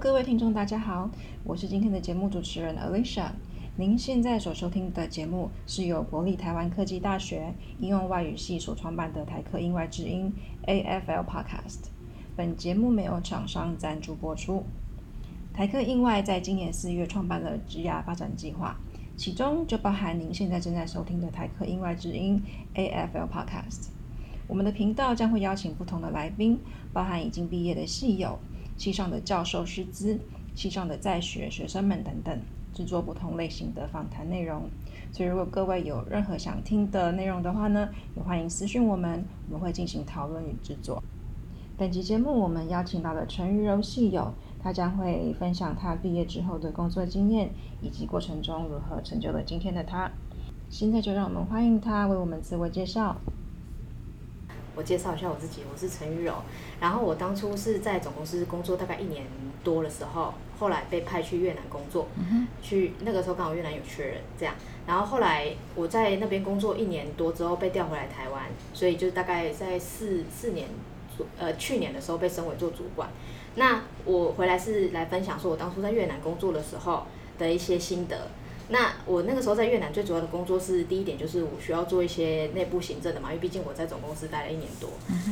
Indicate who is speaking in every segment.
Speaker 1: 各位听众，大家好，我是今天的节目主持人 Alicia。您现在所收听的节目是由国立台湾科技大学应用外语系所创办的台科英外之音 AFL Podcast。本节目没有厂商赞助播出。台科英外在今年四月创办了职涯发展计划，其中就包含您现在正在收听的台科英外之音 AFL Podcast。我们的频道将会邀请不同的来宾，包含已经毕业的系友、系上的教授师资、系上的在学学生们等等，制作不同类型的访谈内容。所以，如果各位有任何想听的内容的话呢，也欢迎私讯我们，我们会进行讨论与制作。本集节目我们邀请到了陈玉柔系友，他将会分享他毕业之后的工作经验，以及过程中如何成就了今天的他。现在就让我们欢迎他为我们自我介绍。
Speaker 2: 我介绍一下我自己，我是陈玉柔。然后我当初是在总公司工作大概一年多的时候，后来被派去越南工作，去那个时候刚好越南有缺人，这样。然后后来我在那边工作一年多之后被调回来台湾，所以就大概在四四年，呃，去年的时候被升为做主管。那我回来是来分享说我当初在越南工作的时候的一些心得。那我那个时候在越南最主要的工作是第一点就是我需要做一些内部行政的嘛，因为毕竟我在总公司待了一年多。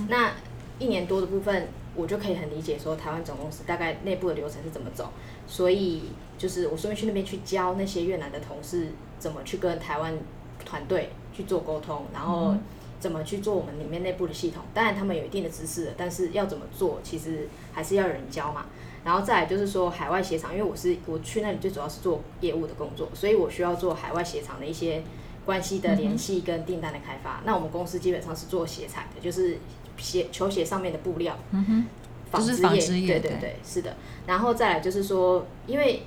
Speaker 2: 那一年多的部分，我就可以很理解说台湾总公司大概内部的流程是怎么走，所以就是我顺便去那边去教那些越南的同事怎么去跟台湾团队去做沟通，然后怎么去做我们里面内部的系统。当然他们有一定的知识，但是要怎么做，其实还是要有人教嘛。然后再来就是说海外鞋厂，因为我是我去那里最主要是做业务的工作，所以我需要做海外鞋厂的一些关系的联系跟订单的开发。那我们公司基本上是做鞋材的，就是鞋球鞋上面的布料，
Speaker 1: 嗯哼，
Speaker 2: 纺织业，对对对，是的。然后再来就是说，因为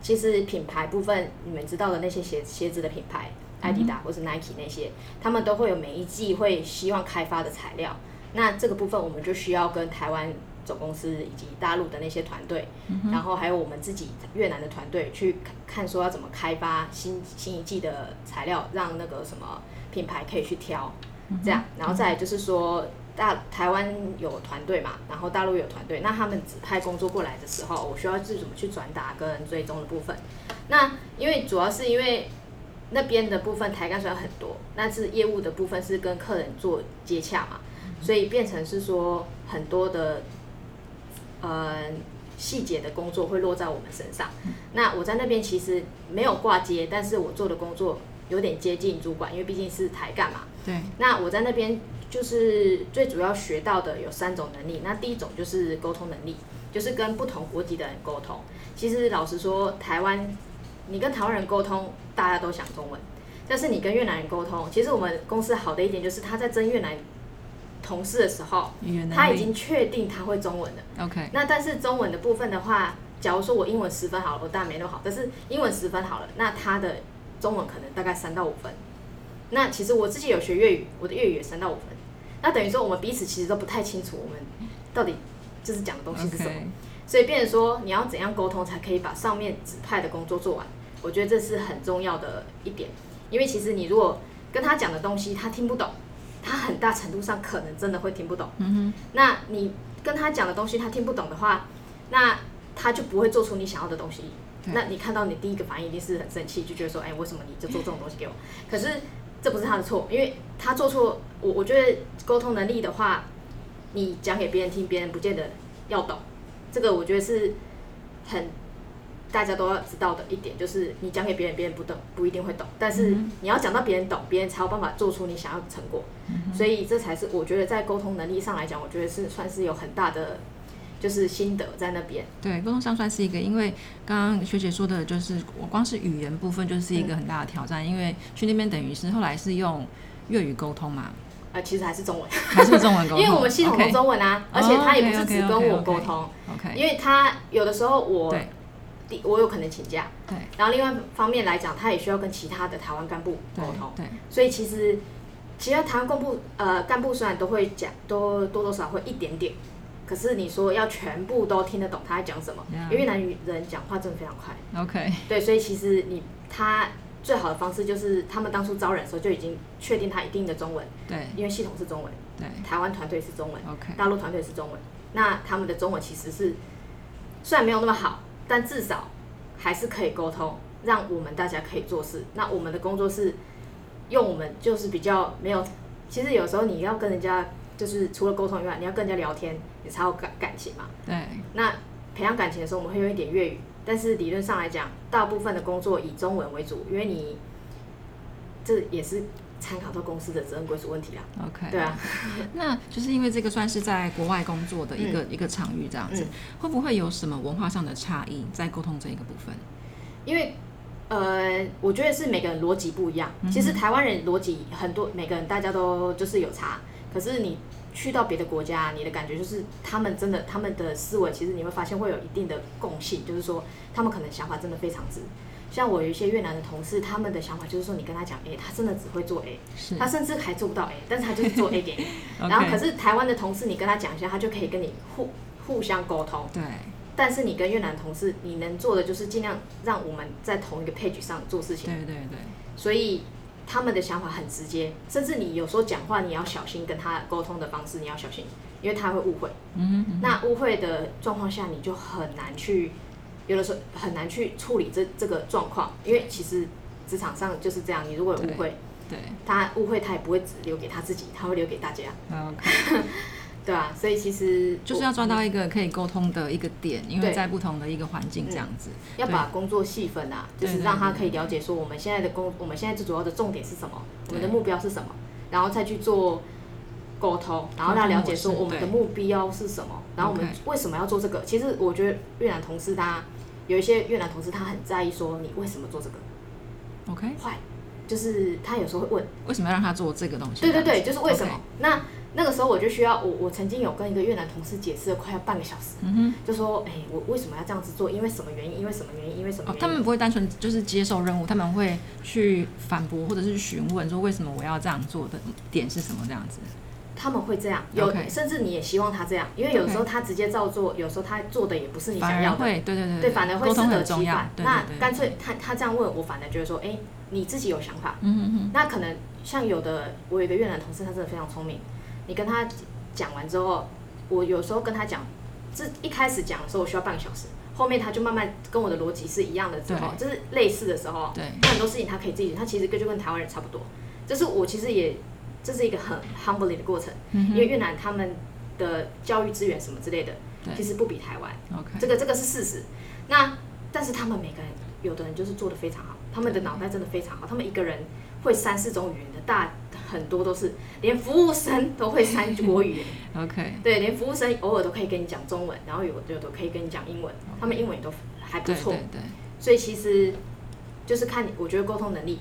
Speaker 2: 其实品牌部分，你们知道的那些鞋鞋子的品牌，艾迪达或是 Nike 那些，他们都会有每一季会希望开发的材料。那这个部分我们就需要跟台湾。总公司以及大陆的那些团队，然后还有我们自己越南的团队去看，说要怎么开发新新一季的材料，让那个什么品牌可以去挑，这样，然后再来就是说大台湾有团队嘛，然后大陆有团队，那他们指派工作过来的时候，我需要自怎么去转达跟追踪的部分。那因为主要是因为那边的部分台干虽然很多，但是业务的部分是跟客人做接洽嘛，所以变成是说很多的。呃，细节的工作会落在我们身上。那我在那边其实没有挂接，但是我做的工作有点接近主管，因为毕竟是台干嘛。
Speaker 1: 对。
Speaker 2: 那我在那边就是最主要学到的有三种能力。那第一种就是沟通能力，就是跟不同国籍的人沟通。其实老实说，台湾你跟台湾人沟通，大家都讲中文，但是你跟越南人沟通，其实我们公司好的一点就是他在征越南。同事的时候，他已经确定他会中文了。
Speaker 1: OK，
Speaker 2: 那但是中文的部分的话，假如说我英文十分好了，我当然没那么好，但是英文十分好了，那他的中文可能大概三到五分。那其实我自己有学粤语，我的粤语也三到五分。那等于说我们彼此其实都不太清楚我们到底就是讲的东西是什么，所以变成说你要怎样沟通才可以把上面指派的工作做完？我觉得这是很重要的一点，因为其实你如果跟他讲的东西他听不懂。他很大程度上可能真的会听不懂。
Speaker 1: 嗯哼。
Speaker 2: 那你跟他讲的东西他听不懂的话，那他就不会做出你想要的东西。那你看到你第一个反应一定是很生气，就觉得说，哎，为什么你就做这种东西给我？可是这不是他的错，因为他做错。我我觉得沟通能力的话，你讲给别人听，别人不见得要懂。这个我觉得是很。大家都要知道的一点就是，你讲给别人，别人不懂，不一定会懂。但是你要讲到别人懂，别人才有办法做出你想要的成果。所以这才是我觉得在沟通能力上来讲，我觉得是算是有很大的就是心得在那边。
Speaker 1: 对，沟通上算是一个，因为刚刚学姐说的就是，我光是语言部分就是一个很大的挑战，因为去那边等于是后来是用粤语沟通嘛。
Speaker 2: 呃，其实还是中文，
Speaker 1: 还是中文沟通，
Speaker 2: 因为我们系统的中文啊，而且他也不是只跟我沟通。
Speaker 1: OK，
Speaker 2: 因为他有的时候我。我有可能请假，
Speaker 1: 对。
Speaker 2: 然后另外方面来讲，他也需要跟其他的台湾干部沟通，
Speaker 1: 对。
Speaker 2: 所以其实其他台湾干部呃干部虽然都会讲，都多多少会一点点，可是你说要全部都听得懂他在讲什么，因为越南语人讲话真的非常快。
Speaker 1: OK。
Speaker 2: 对，所以其实你他最好的方式就是他们当初招人的时候就已经确定他一定的中文，
Speaker 1: 对。
Speaker 2: 因为系统是中文，
Speaker 1: 对。
Speaker 2: 台湾团队是中文
Speaker 1: ，OK。
Speaker 2: 大陆团队是中文，那他们的中文其实是。虽然没有那么好，但至少还是可以沟通，让我们大家可以做事。那我们的工作是用我们就是比较没有，其实有时候你要跟人家就是除了沟通以外，你要跟人家聊天，你才有感感情嘛。
Speaker 1: 对，
Speaker 2: 那培养感情的时候，我们会用一点粤语，但是理论上来讲，大部分的工作以中文为主，因为你这也是参考到公司的责任归属问题啦。
Speaker 1: OK，
Speaker 2: 对啊，
Speaker 1: 那就是因为这个算是在国外工作的一个、一个场域这样子，
Speaker 2: 嗯
Speaker 1: 会不会有什么文化上的差异在沟通这一个部分？
Speaker 2: 因为呃，我觉得是每个人逻辑不一样。其实台湾人逻辑很多，每个人大家都就是有差。可是你去到别的国家，你的感觉就是他们真的他们的思维，其实你会发现会有一定的共性，就是说他们可能想法真的非常直。像我有一些越南的同事，他们的想法就是说，你跟他讲 A，他真的只会做 A，他甚至还做不到 A，但是他就是做 A 给你。然后可是台湾的同事，你跟他讲一下，他就可以跟你互互相沟通。
Speaker 1: 对
Speaker 2: 但是你跟越南同事，你能做的就是尽量让我们在同一个 page 上做事情。
Speaker 1: 对对对，
Speaker 2: 所以他们的想法很直接，甚至你有时候讲话你要小心跟他沟通的方式，你要小心，因为他会误会。
Speaker 1: 嗯哼，
Speaker 2: 那误会的状况下，你就很难去，有的时候很难去处理这这个状况，因为其实职场上就是这样，你如果有误会，
Speaker 1: 对
Speaker 2: 他误会他也不会只留给他自己，他会留给大家
Speaker 1: ，，OK，
Speaker 2: 对啊，所以其实
Speaker 1: 就是要抓到一个可以沟通的一个点，因为在不同的一个环境这样子，
Speaker 2: 要把工作细分啊，就是让他可以了解说我们现在的工，我们现在最主要的重点是什么，我们的目标是什么，然后再去做沟通，然后让他了解说我们的目标是什么，然后我们为什么要做这个。其实我觉得越南同事他有一些越南同事他很在意说你为什么做这个
Speaker 1: ，OK，
Speaker 2: 坏，就是他有时候会问，
Speaker 1: 为什么要让他做这个东西？
Speaker 2: 对对对，就是为什么。那那个时候我就需要我我曾经有跟一个越南同事解释了快要半个小时。就说哎我为什么要这样子做，因为什么原因，因为什么原因，因为什么原，因。
Speaker 1: 哦他们不会单纯就是接受任务，他们会去反驳或者是询问说为什么我要这样做的点是什么这样子。
Speaker 2: 他们会这样，有
Speaker 1: OK
Speaker 2: 甚至你也希望他这样，因为有时候他直接照做，有时候他做的也不是你
Speaker 1: 反
Speaker 2: 想要的，
Speaker 1: 会，对对对
Speaker 2: 对，反而会
Speaker 1: 沟通
Speaker 2: 适得
Speaker 1: 很重要
Speaker 2: 其反。。
Speaker 1: 对
Speaker 2: 那
Speaker 1: 对对
Speaker 2: 干脆他他这样问我，反而觉得说，哎，你自己有想法。
Speaker 1: 嗯哼哼，
Speaker 2: 那可能像有的，我有一个越南同事，他真的非常聪明。你跟他讲完之后，我有时候跟他讲，这一开始讲的时候我需要半个小时，后面他就慢慢跟我的逻辑是一样的之后，就是类似的时候，
Speaker 1: 对
Speaker 2: 那很多事情他可以自己，他其实跟就跟台湾人差不多。这是我其实也这是一个很 humbling 的过程，
Speaker 1: 嗯
Speaker 2: 因为越南他们的教育资源什么之类的，其实不比台湾
Speaker 1: ，OK，
Speaker 2: 这个这个是事实。那但是他们每个人，有的人就是做的非常好，他们的脑袋真的非常好，他们一个人会三四种语言的大很多都是，连服务生都会三国语言，
Speaker 1: OK，
Speaker 2: 对，连服务生偶尔都可以跟你讲中文，然后有有的可以跟你讲英文，他们英文也都还不错，
Speaker 1: 对对对，
Speaker 2: 所以其实就是看你，我觉得沟通能力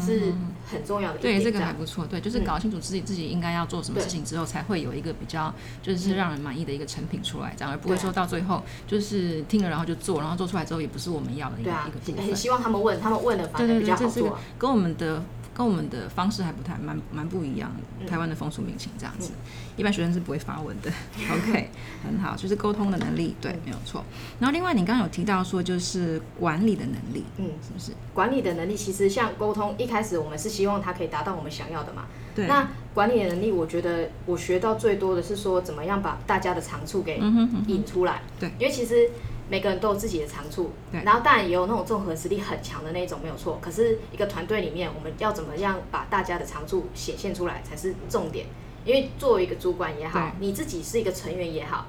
Speaker 2: 是很重要的一
Speaker 1: 对，
Speaker 2: 点。
Speaker 1: 这
Speaker 2: 这
Speaker 1: 个还不错。对，就是
Speaker 2: 嗯
Speaker 1: 搞清楚自己自己应该要做什么事情之后，才会有一个比较就是让人满意的一个成品出来，这样而不会说到最后就是听了然后就做，然后做出来之后也不是我们要的一个
Speaker 2: 啊
Speaker 1: 一个，部
Speaker 2: 很
Speaker 1: 分。
Speaker 2: 希望他们问，他们问了反而比较好做。
Speaker 1: 跟我们的跟我们的方式还不太蛮蛮不一样台湾的风俗民情这样子，一般学生是不会发文的。OK，很好，就是沟通的能力，对，没有错。然后另外你刚刚有提到说就是管理的能力，
Speaker 2: 嗯，
Speaker 1: 是不是？
Speaker 2: 管理的能力其实像沟通，一开始我们是希望他可以达到我们想要的嘛。
Speaker 1: 对，
Speaker 2: 那管理的能力，我觉得我学到最多的是说，怎么样把大家的长处给
Speaker 1: 嗯哼哼
Speaker 2: 引出来。
Speaker 1: 对
Speaker 2: 因为其实每个人都有自己的长处，
Speaker 1: 对
Speaker 2: 然后当然也有那种综合实力很强的那种，没有错。可是一个团队里面，我们要怎么样把大家的长处显现出来才是重点。因为作为一个主管也好，你自己是一个成员也好，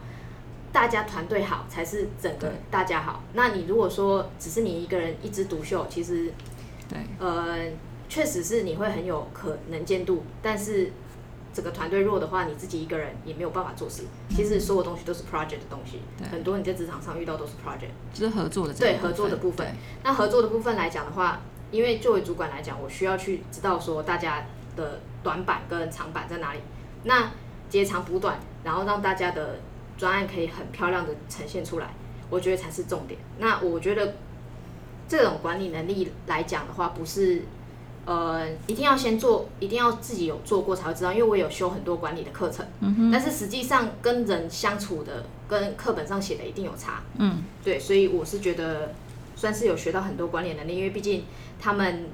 Speaker 2: 大家团队好才是整个大家好。那你如果说只是你一个人一枝独秀，其实
Speaker 1: 对
Speaker 2: 呃，确实是你会很有可能见度，但是整个团队弱的话，你自己一个人也没有办法做事。其实所有东西都是 project 的东西，很多你在职场上遇到都是 project。
Speaker 1: 就是合作的
Speaker 2: 对合作的部分那合作的部分来讲的话，因为作为主管来讲，我需要去知道说大家的短板跟长板在哪里，那截长补短，然后让大家的专案可以很漂亮的呈现出来，我觉得才是重点。那我觉得这种管理能力来讲的话，不是呃一定要先做，一定要自己有做过才会知道，因为我有修很多管理的课程，
Speaker 1: 嗯
Speaker 2: 但是实际上跟人相处的跟课本上写的一定有差。
Speaker 1: 嗯，
Speaker 2: 对，所以我是觉得算是有学到很多管理能力，因为毕竟他们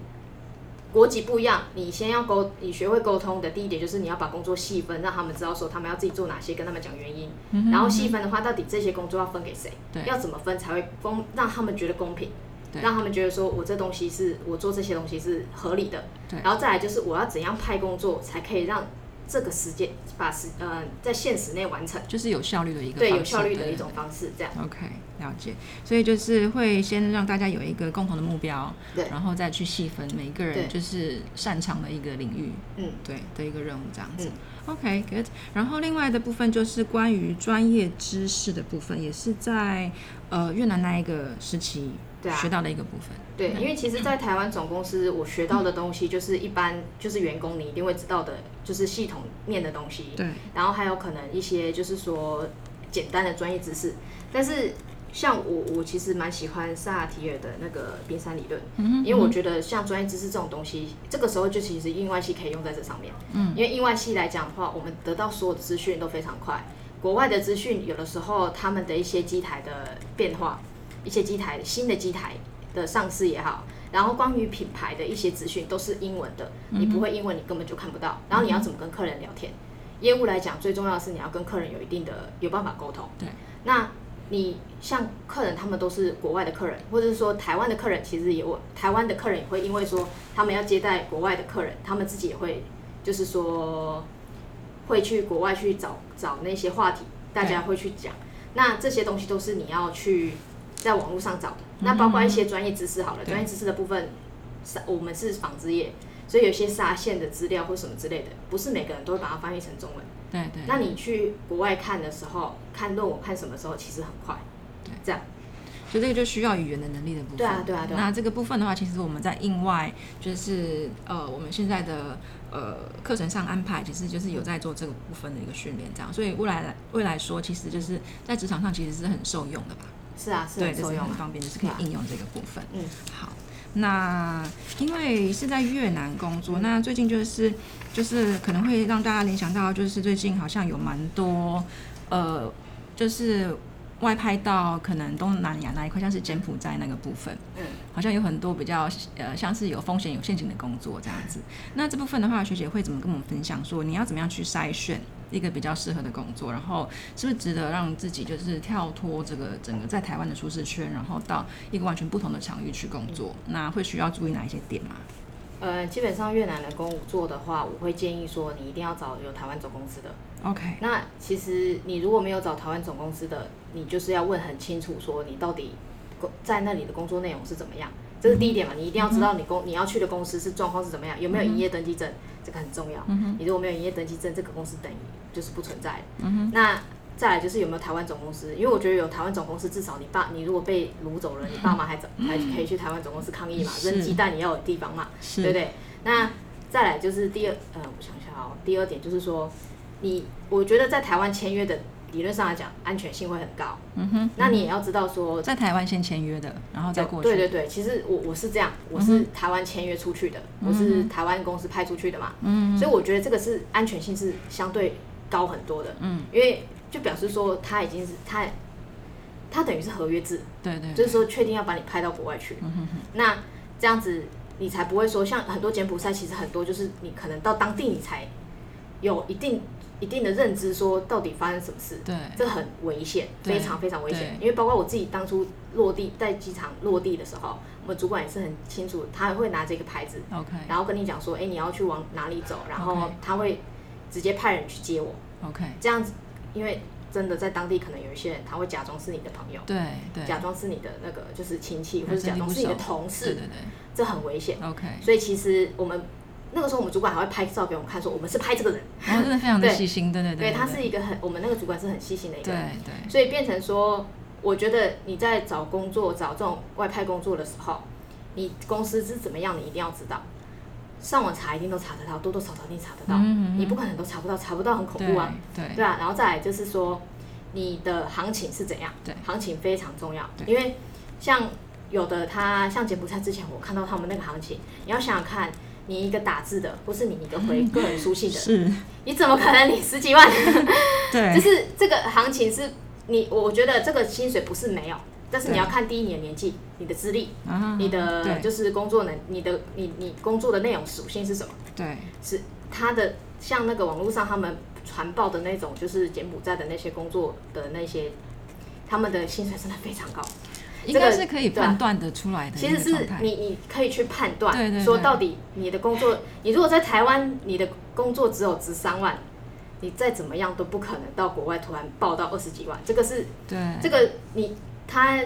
Speaker 2: 国籍不一样，你先要沟，你学会沟通的第一点就是你要把工作细分，让他们知道说他们要自己做哪些，跟他们讲原因。然后细分的话，到底这些工作要分给谁？
Speaker 1: 对
Speaker 2: 要怎么分才会公，让他们觉得公平，
Speaker 1: 对
Speaker 2: 让他们觉得说我这东西是我做这些东西是合理的。
Speaker 1: 对。
Speaker 2: 然后再来就是我要怎样派工作才可以让这个时间把时呃在限时内完成，
Speaker 1: 就是有效率的一个
Speaker 2: 对，有效率的一种方式，这样。
Speaker 1: OK，了解。所以就是会先让大家有一个共同的目标，
Speaker 2: 对。
Speaker 1: 然后再去细分每一个人就是擅长的一个领域，
Speaker 2: 嗯，
Speaker 1: 对的一个任务这样子。
Speaker 2: 嗯。
Speaker 1: OK，good、然后另外的部分就是关于专业知识的部分，也是在呃越南那一个时期
Speaker 2: 对啊
Speaker 1: 学到的一个部分。
Speaker 2: 对，因为其实，在台湾总公司，我学到的东西就是一般 就是员工你一定会知道的，就是系统面的东西。
Speaker 1: 对，
Speaker 2: 然后还有可能一些就是说简单的专业知识。但是像我，我其实蛮喜欢萨提尔的那个冰山理论，
Speaker 1: 嗯
Speaker 2: 因为我觉得像专业知识这种东西，这个时候就其实印外系可以用在这上面。
Speaker 1: 嗯，
Speaker 2: 因为印外系来讲的话，我们得到所有的资讯都非常快。国外的资讯有的时候他们的一些机台的变化，一些机台新的机台的上市也好，然后关于品牌的一些资讯都是英文的，你不会英文你根本就看不到。然后你要怎么跟客人聊天？业务来讲，最重要的是你要跟客人有一定的有办法沟通。
Speaker 1: 对，
Speaker 2: 那你像客人，他们都是国外的客人，或者是说台湾的客人，其实也我台湾的客人也会因为说他们要接待国外的客人，他们自己也会就是说会去国外去找找那些话题，大家会去讲。那这些东西都是你要去在网络上找的。那包括一些专业知识好了，
Speaker 1: 对
Speaker 2: 专业知识的部分，是我们是纺织业，所以有些纱线的资料或什么之类的，不是每个人都会把它翻译成中文。
Speaker 1: 对对。
Speaker 2: 那你去国外看的时候，看论文看什么时候，其实很快。
Speaker 1: 对，
Speaker 2: 这样。
Speaker 1: 所以这个就需要语言的能力的部分。
Speaker 2: 对啊对啊对啊
Speaker 1: 那这个部分的话，其实我们在印外，就是呃，我们现在的呃课程上安排，其实就是有在做这个部分的一个训练，这样。所以未来未来说，其实就是在职场上其实是很受用的吧？
Speaker 2: 是啊，是啊。
Speaker 1: 就是很方便，就是可以应用这个部分。
Speaker 2: 嗯，
Speaker 1: 好，那因为是在越南工作，那最近就是就是可能会让大家联想到，就是最近好像有蛮多呃，就是外派到可能东南亚那一块，像是柬埔寨那个部分，
Speaker 2: 嗯，
Speaker 1: 好像有很多比较呃像是有风险有陷阱的工作这样子。那这部分的话，学姐会怎么跟我们分享说，你要怎么样去筛选一个比较适合的工作，然后是不是值得让自己就是跳脱这个整个在台湾的舒适圈，然后到一个完全不同的场域去工作？那会需要注意哪一些点吗？
Speaker 2: 呃，基本上越南的工作的话，我会建议说你一定要找有台湾总公司的。
Speaker 1: OK，
Speaker 2: 那其实你如果没有找台湾总公司的，你就是要问很清楚，说你到底工在那里的工作内容是怎么样，这是第一点嘛。你一定要知道你公你要去的公司是状况是怎么样，有没有营业登记证，这个很重要。嗯你如果没有营业登记证，这个公司等于就是不存在的。那再来就是有没有台湾总公司，因为我觉得有台湾总公司，至少你爸你如果被掳走了，你爸妈还走还可以去台湾总公司抗议嘛，扔鸡蛋也要有地方嘛。对不对？那再来就是第二，呃，我想一下哦，第二点就是说，你我觉得在台湾签约的理论上来讲，安全性会很高。
Speaker 1: 嗯哼，
Speaker 2: 那你也要知道说，
Speaker 1: 在台湾先签约的，然后再过去。
Speaker 2: 对对对，其实我我是这样，我是台湾签约出去的，我是台湾公司派出去的嘛，
Speaker 1: 嗯
Speaker 2: 所以我觉得这个是安全性是相对高很多的，
Speaker 1: 嗯，
Speaker 2: 因为就表示说他已经是他。他等于是合约制，
Speaker 1: 对对，
Speaker 2: 就是说确定要把你派到国外去。
Speaker 1: 嗯哼哼，
Speaker 2: 那这样子你才不会说像很多柬埔寨，其实很多就是你可能到当地你才有一定一定的认知，说到底发生什么事，
Speaker 1: 对。
Speaker 2: 这很危险，非常非常危险。因为包括我自己当初落地在机场落地的时候，我们主管也是很清楚，他会拿这个牌子
Speaker 1: ，，OK。
Speaker 2: 然后跟你讲说，哎、你要去往哪里走，然后他会直接派人去接我
Speaker 1: ，OK，
Speaker 2: 这样子，因为真的在当地可能有一些人他会假装是你的朋友。
Speaker 1: 对对，
Speaker 2: 假装是你的那个就是亲戚，或者假装是你的同事，
Speaker 1: 对对
Speaker 2: 这很危险。
Speaker 1: ，OK，
Speaker 2: 所以其实我们那个时候，我们主管还会拍照给我们看，说我们是拍这个人。
Speaker 1: 然后真的非常的
Speaker 2: 对
Speaker 1: 细心，对对
Speaker 2: 对，
Speaker 1: 对，
Speaker 2: 他是一个很，我们那个主管是很细心的一个
Speaker 1: 对
Speaker 2: 人。
Speaker 1: 对
Speaker 2: 所以变成说，我觉得你在找工作、找这种外派工作的时候，你公司是怎么样，你一定要知道。上网查一定都查得到，多多少少一定查得到。
Speaker 1: 嗯嗯嗯
Speaker 2: 你不可能都查不到，查不到很恐怖啊。
Speaker 1: 对
Speaker 2: 啊，然后再来就是说，你的行情是怎样？
Speaker 1: 对
Speaker 2: 行情非常重要，因为像有的他像柬埔寨之前我看到他们那个行情，你要想想看，你一个打字的，不是你一个回个人书信的，
Speaker 1: 是，
Speaker 2: 你怎么可能你十几万？
Speaker 1: 对，
Speaker 2: 就是这个行情是你，我觉得这个薪水不是没有，但是你要看第一年年纪、你的资历、
Speaker 1: 啊
Speaker 2: 你的
Speaker 1: 对
Speaker 2: 就是工作能、你的你你工作的内容属性是什么？
Speaker 1: 对
Speaker 2: 是他的像那个网络上他们传报的那种，就是柬埔寨的那些工作的那些，他们的薪水真的非常高。
Speaker 1: 应该
Speaker 2: 这个
Speaker 1: 是可以判断的出来的
Speaker 2: 其实是。你你可以去判断，
Speaker 1: 对对对
Speaker 2: 说到底你的工作，你如果在台湾，你的工作只有值三万，你再怎么样都不可能到国外突然报到二十几万，这个是
Speaker 1: 对
Speaker 2: 这个你他，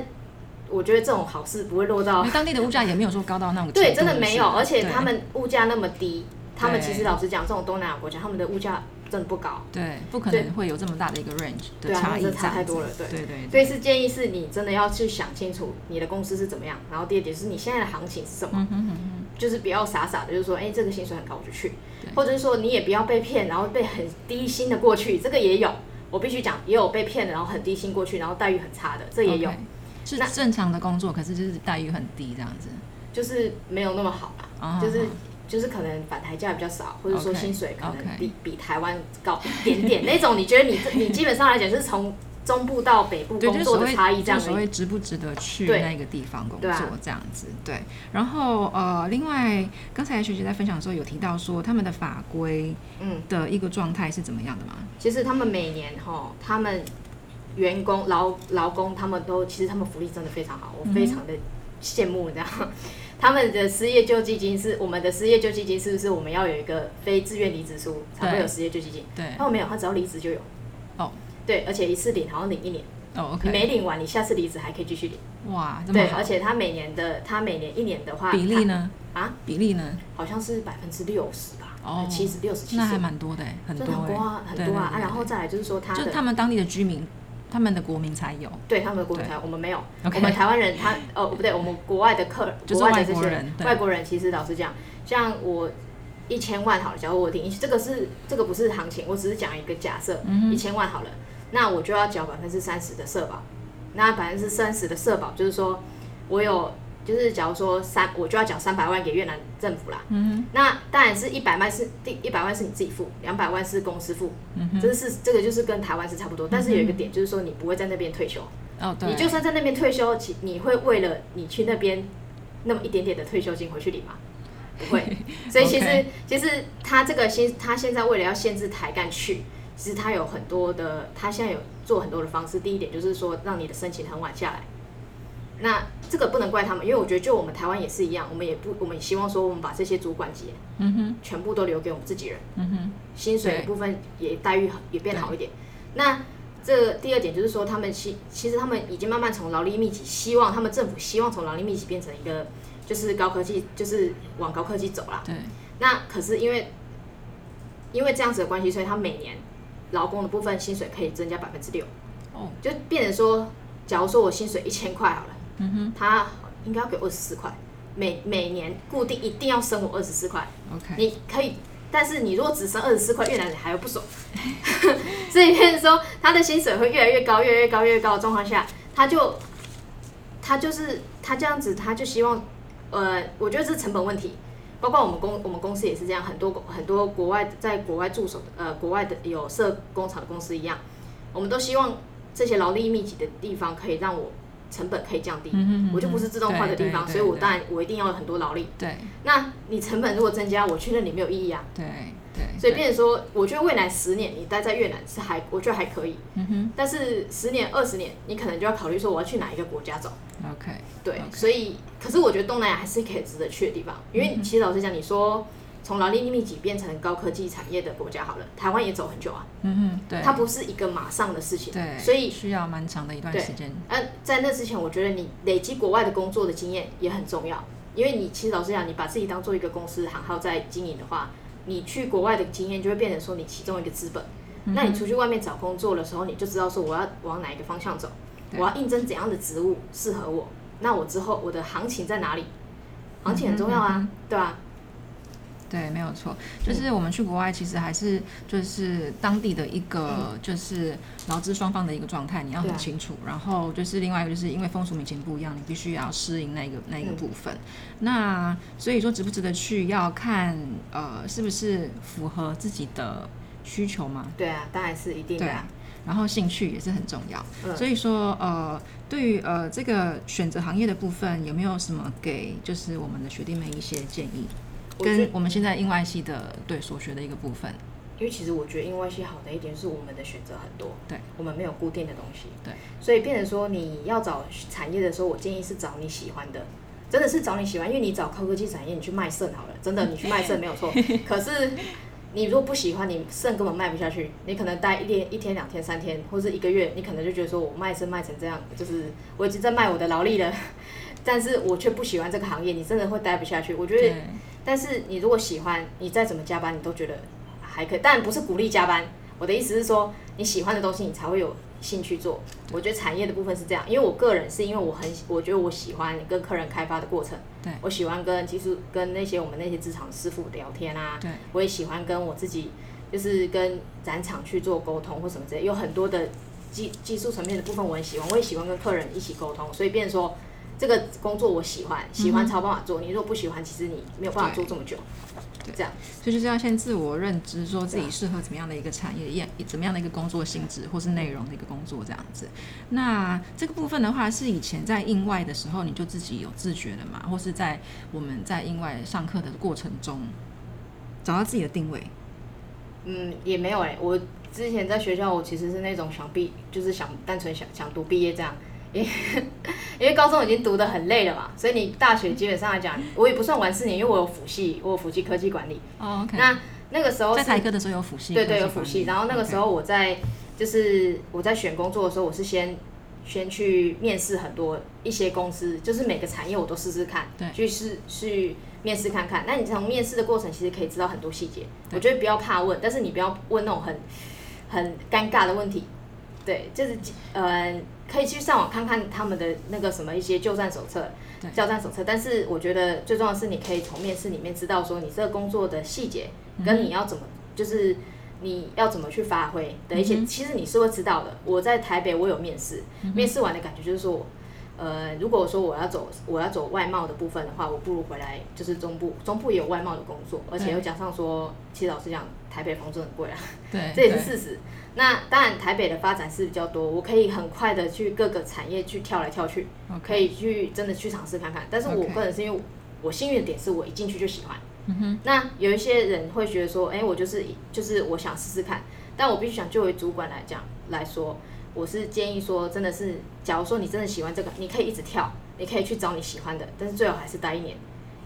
Speaker 2: 我觉得这种好事不会落到
Speaker 1: 当地的物价也没有说高到那种
Speaker 2: 对，真的没有，而且他们物价那么低，他们其实老实讲，这种东南亚国家他们的物价真的不高，
Speaker 1: 对不可能会有这么大的一个 range 的
Speaker 2: 对啊，
Speaker 1: 差
Speaker 2: 太多了，对。
Speaker 1: 对对
Speaker 2: 所以是建议是你真的要去想清楚你的公司是怎么样，然后第二点是你现在的行情是什么，
Speaker 1: 嗯哼哼
Speaker 2: 就是不要傻傻的，就是说，哎、这个薪水很高我就去，或者是说你也不要被骗，然后被很低薪的过去，这个也有，我必须讲，也有被骗的，然后很低薪过去，然后待遇很差的，这也有。
Speaker 1: 是
Speaker 2: 那
Speaker 1: 正常的工作，可是就是待遇很低这样子。
Speaker 2: 就是没有那么好嘛，
Speaker 1: 啊
Speaker 2: 就是就是可能返台价比较少，或者说薪水可能比比台湾高一点点那种，你觉得你你基本上来讲就是从中部到北部，工作的差异这样
Speaker 1: 就所。谓值不值得去
Speaker 2: 对
Speaker 1: 那个地方工作这样子，对。然后呃，另外刚才学姐在分享的时候有提到说他们的法规
Speaker 2: 嗯，
Speaker 1: 的一个状态是怎么样的吗？
Speaker 2: 其实他们每年哈，他们员工劳劳工他们都其实他们福利真的非常好，我非常的羡慕这样。他们的失业救济金是我们的失业救济金，是不是我们要有一个非自愿离职书才会有失业救济金？
Speaker 1: 对，
Speaker 2: 他们没有，他只要离职就有。
Speaker 1: 哦，
Speaker 2: 对，而且一次领好像领一年，
Speaker 1: 哦
Speaker 2: 你没领完，你下次离职还可以继续领。
Speaker 1: 哇，
Speaker 2: 对，而且他每年的他每年一年的话，
Speaker 1: 比例呢？
Speaker 2: 啊，
Speaker 1: 比例呢？
Speaker 2: 好像是百分之六十吧，
Speaker 1: 哦
Speaker 2: 七十六十七
Speaker 1: 那还
Speaker 2: 十，
Speaker 1: 蛮多的欸，很多
Speaker 2: 很多啊，很多啊。啊然后再来就是说他
Speaker 1: 就是他们当地的居民，他们的国民才有，
Speaker 2: 对他们的国民
Speaker 1: 才
Speaker 2: 有，我们没有。我们台湾人他哦不对，我们国外的客，
Speaker 1: 就是
Speaker 2: 国外的这些
Speaker 1: 外国人
Speaker 2: 外国人其实老实讲，像我一千万好了，假如我领这个是这个不是行情，我只是讲一个假设，
Speaker 1: 嗯
Speaker 2: 一千万好了，那我就要缴百分之三十的社保，那百分之三十的社保就是说我有。就是假如说三，我就要缴三百万给越南政府啦。
Speaker 1: 嗯
Speaker 2: 那当然是一百万是第一百万是你自己付，两百万是公司付，
Speaker 1: 嗯，
Speaker 2: 这是这个就是跟台湾是差不多。但是有一个点就是说，你不会在那边退休。
Speaker 1: 哦，对，
Speaker 2: 你就算在那边退休，其你会为了你去那边那么一点点的退休金回去领吗？不会。所以其实其实他这个现他现在为了要限制台干去，其实他有很多的，他现在有做很多的方式。第一点就是说，让你的申请很晚下来。那这个不能怪他们，因为我觉得就我们台湾也是一样，我们也不，我们也希望说我们把这些主管级
Speaker 1: 嗯哼，
Speaker 2: 全部都留给我们自己人。
Speaker 1: 嗯哼，
Speaker 2: 薪水的部分也待遇也变好一点。那这第二点就是说，他们其其实他们已经慢慢从劳力密集，希望他们政府希望从劳力密集变成一个就是高科技，就是往高科技走啦。
Speaker 1: 对，
Speaker 2: 那可是因为因为这样子的关系，所以他每年劳工的部分薪水可以增加百分之六，
Speaker 1: 哦，
Speaker 2: 就变成说，假如说我薪水一千块好了，
Speaker 1: 嗯哼。
Speaker 2: 他应该要给我二十四块，每每年固定一定要升我二十四块。
Speaker 1: ，OK，
Speaker 2: 你可以，但是你如果只剩二十四块，越南人还要不爽，所以变成说他的薪水会越来越高，越来越高，越来越高的状况下，他就他就是他这样子，他就希望，呃，我觉得这是成本问题，包括我们公我们公司也是这样，很多很多国外在国外驻守的呃国外的有设工厂的公司一样，我们都希望这些劳力密集的地方可以让我成本可以降低，
Speaker 1: 嗯哼嗯
Speaker 2: 我就不是自动化的地方，所以我当然我一定要有很多劳力。
Speaker 1: 对
Speaker 2: 那你成本如果增加，我去那里没有意义啊。
Speaker 1: 对对，
Speaker 2: 所以
Speaker 1: 对
Speaker 2: 变成说，我觉得未来十年你待在越南是还，我觉得还可以。
Speaker 1: 嗯哼
Speaker 2: 但是十年、二十年，你可能就要考虑说我要去哪一个国家走。
Speaker 1: ，OK，
Speaker 2: 对所以可是我觉得东南亚还是可以值得去的地方，因
Speaker 1: 嗯
Speaker 2: 为其实老实讲，你说从劳力密集变成高科技产业的国家好了，台湾也走很久啊，
Speaker 1: 嗯哼，对，
Speaker 2: 它不是一个马上的事情。
Speaker 1: 对，
Speaker 2: 所以
Speaker 1: 需要蛮长的一段
Speaker 2: 对
Speaker 1: 时间，
Speaker 2: 呃，在那之前，我觉得你累积国外的工作的经验也很重要，因为你其实老实讲，你把自己当做一个公司行号在经营的话，你去国外的经验就会变成说你其中一个资本。
Speaker 1: 嗯
Speaker 2: 那你出去外面找工作的时候，你就知道说我要往哪一个方向走，我要应征怎样的职务适合我，那我之后我的行情在哪里？行情很重要啊，
Speaker 1: 嗯
Speaker 2: 对吧、
Speaker 1: 对，没有错，就是我们去国外，其实还是就是当地的一个就是劳资双方的一个状态，你要很清楚。然后就是另外一个，就是因为风俗民情不一样，你必须要适应那个那个
Speaker 2: 嗯
Speaker 1: 部分。那所以说值不值得去，要看呃是不是符合自己的需求嘛。
Speaker 2: 对啊，当然是一定的、
Speaker 1: 对
Speaker 2: 啊。
Speaker 1: 然后兴趣也是很重要。
Speaker 2: 嗯
Speaker 1: 所以说，呃，对于呃这个选择行业的部分，有没有什么给就是我们的学弟妹一些建议？跟我们现在英外系的对所学的一个部分，
Speaker 2: 因为其实我觉得英外系好的一点是我们的选择很多，
Speaker 1: 对，
Speaker 2: 我们没有固定的东西，
Speaker 1: 对，
Speaker 2: 所以变成说你要找产业的时候，我建议是找你喜欢的，真的是找你喜欢，因为你找高科技产业，你去卖肾好了，真的你去卖肾没有错，可是你如果不喜欢，你肾根本卖不下去，你可能待一天、一天、两天、三天，或是一个月，你可能就觉得说我卖肾卖成这样，就是我已经在卖我的劳力了，但是我却不喜欢这个行业，你真的会待不下去。我觉得，但是你如果喜欢，你再怎么加班，你都觉得还可以。但不是鼓励加班，我的意思是说，你喜欢的东西你才会有兴趣做。我觉得产业的部分是这样，因为我个人是因为我很，我觉得我喜欢跟客人开发的过程，
Speaker 1: 对
Speaker 2: 我喜欢跟技术跟那些我们那些职场师傅聊天啊，
Speaker 1: 对，
Speaker 2: 我也喜欢跟我自己就是跟展场去做沟通或什么之类，有很多的技技术层面的部分我很喜欢，我也喜欢跟客人一起沟通，所以变成说。这个工作我喜欢，喜欢才有办法做。你如果不喜欢，其实你没有办法做这么久。
Speaker 1: 对
Speaker 2: 这样
Speaker 1: 所以就是要先自我认知，说自己适合怎么样的一个产业，也怎么样的一个工作性质或是内容的一个工作这样子。那这个部分的话，是以前在印外的时候你就自己有自觉的嘛，或是在我们在印外上课的过程中找到自己的定位。
Speaker 2: 嗯，也没有哎、我之前在学校，我其实是那种想毕，就是想单纯想想读毕业这样，因为高中已经读得很累了嘛，所以你大学基本上来讲，我也不算玩四年，因为我有辅系，我有辅系科技管理。
Speaker 1: 哦，OK，
Speaker 2: 那那个时候
Speaker 1: 在
Speaker 2: 是
Speaker 1: 台科的时候有辅系，
Speaker 2: 对对，有辅系。然后那个时候我在就是我在选工作的时候，我是先先去面试很多一些公司，就是每个产业我都试试看，
Speaker 1: 对
Speaker 2: 去试去面试看看。那你从面试的过程其实可以知道很多细节，
Speaker 1: 对
Speaker 2: 我觉得不要怕问，但是你不要问那种很很尴尬的问题。对，就是呃，可以去上网看看他们的那个什么一些就战手册
Speaker 1: 对、
Speaker 2: 教战手册。但是我觉得最重要的是，你可以从面试里面知道说你这个工作的细节，跟你要怎么就是你要怎么去发挥的一些，
Speaker 1: 嗯
Speaker 2: 其实你是会知道的。我在台北我有面试，面试完的感觉就是说，呃，如果说我要走我要走外贸的部分的话，我不如回来就是中部，中部也有外贸的工作，而且又加上说，其实老实讲，台北房租很贵啊。
Speaker 1: 对，
Speaker 2: 这也是事实。那当然，台北的发展是比较多，我可以很快的去各个产业去跳来跳去可以去真的去尝试看看。但是我个人是因为我幸运的点是我一进去就喜欢。
Speaker 1: 嗯哼，
Speaker 2: 那有一些人会觉得说，哎、我就是就是我想试试看，但我必须想，就为主管来讲来说，我是建议说，真的是，假如说你真的喜欢这个，你可以一直跳，你可以去找你喜欢的，但是最好还是待一年，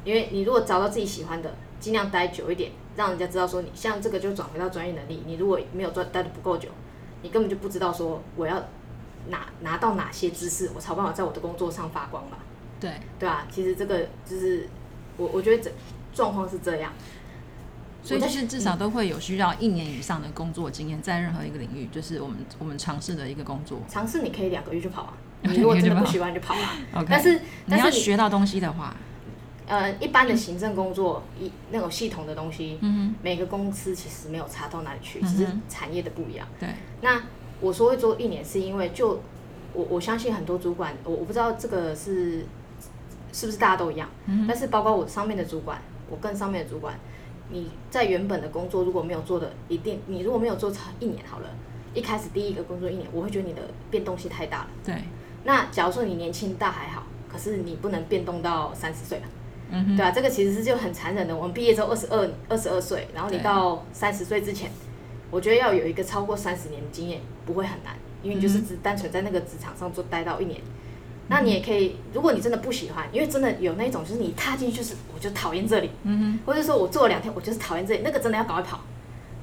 Speaker 2: 因为你如果找到自己喜欢的，尽量待久一点，让人家知道说你像这个就转回到专业能力，你如果没有专待的不够久，你根本就不知道说我要拿拿到哪些知识，我才有办法在我的工作上发光吧。
Speaker 1: 对，
Speaker 2: 对啊，其实这个就是我我觉得这状况是这样，
Speaker 1: 所以就是至少都会有需要一年以上的工作经验，在任何一个领域，就是我们我们尝试的一个工作。
Speaker 2: 尝试你可以两个月就跑啊，你如果真的不喜欢就跑啊。
Speaker 1: OK，
Speaker 2: 但是
Speaker 1: 你要
Speaker 2: 但是你
Speaker 1: 学到东西的话，
Speaker 2: 呃一般的行政工作一那种系统的东西，
Speaker 1: 嗯
Speaker 2: 每个公司其实没有差到哪里去，
Speaker 1: 嗯
Speaker 2: 只是产业的不一样。
Speaker 1: 对，
Speaker 2: 那我说会做一年，是因为就我我相信很多主管，我我不知道这个是是不是大家都一样，
Speaker 1: 嗯
Speaker 2: 但是包括我上面的主管，我跟上面的主管，你在原本的工作如果没有做的，一定你如果没有做成一年好了，一开始第一个工作一年，我会觉得你的变动性太大了。
Speaker 1: 对，
Speaker 2: 那假如说你年轻大还好，可是你不能变动到三十岁了。
Speaker 1: 嗯哼，
Speaker 2: 对啊，这个其实是就很残忍的。我们毕业之后二十二、二十二岁，然后你到三十岁之前，我觉得要有一个超过三十年的经验不会很难，因为你
Speaker 1: 嗯
Speaker 2: 就是只单纯在那个职场上做待到一年。那你也可以，如果你真的不喜欢，因为真的有那种就是你踏进去就是我就讨厌这里，
Speaker 1: 嗯
Speaker 2: 或者说我做了两天我就是讨厌这里，那个真的要赶快跑。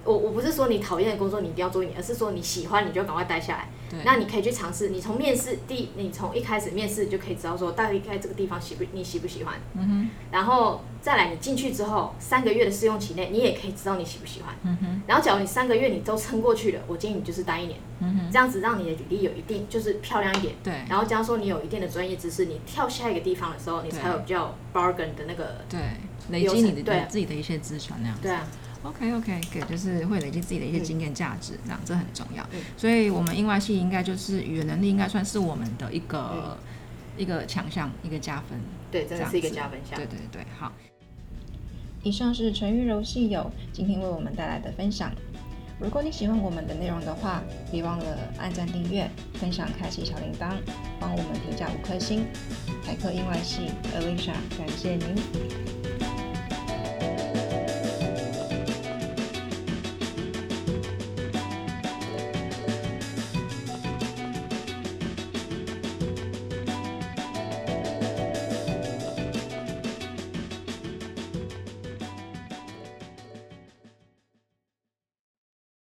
Speaker 2: 我我不是说你讨厌的工作你一定要做一年，而是说你喜欢你就赶快待下来。那你可以去尝试，你从面试第，你从一开始面试就可以知道说大概这个地方喜不你喜不喜欢，
Speaker 1: 嗯哼，
Speaker 2: 然后再来你进去之后三个月的试用期内，你也可以知道你喜不喜欢。
Speaker 1: 嗯哼，
Speaker 2: 然后假如你三个月你都撑过去了，我建议你就是待一年，
Speaker 1: 嗯哼，
Speaker 2: 这样子让你的履历有一定就是漂亮一点。
Speaker 1: 对，
Speaker 2: 然后假如说你有一定的专业知识，你跳下一个地方的时候，你才有比较 bargain 的那个。
Speaker 1: 对，累积你的
Speaker 2: 对啊。
Speaker 1: 自己的一些资产那样子。
Speaker 2: 对啊，
Speaker 1: OK OK，给就是会累积自己的一些经验价值，这样这很重要。
Speaker 2: 嗯
Speaker 1: 所以我们英外系应该就是语言能力应该算是我们的一个、
Speaker 2: 嗯
Speaker 1: 一个强项，一个加分。
Speaker 2: 对，真的是一个加分项
Speaker 1: 对。对对，好。以上是陈玉柔系友今天为我们带来的分享。如果你喜欢我们的内容的话，别忘了按赞、订阅、分享、开启小铃铛，帮我们评价五颗星。台科英外系 Alicia，感谢您。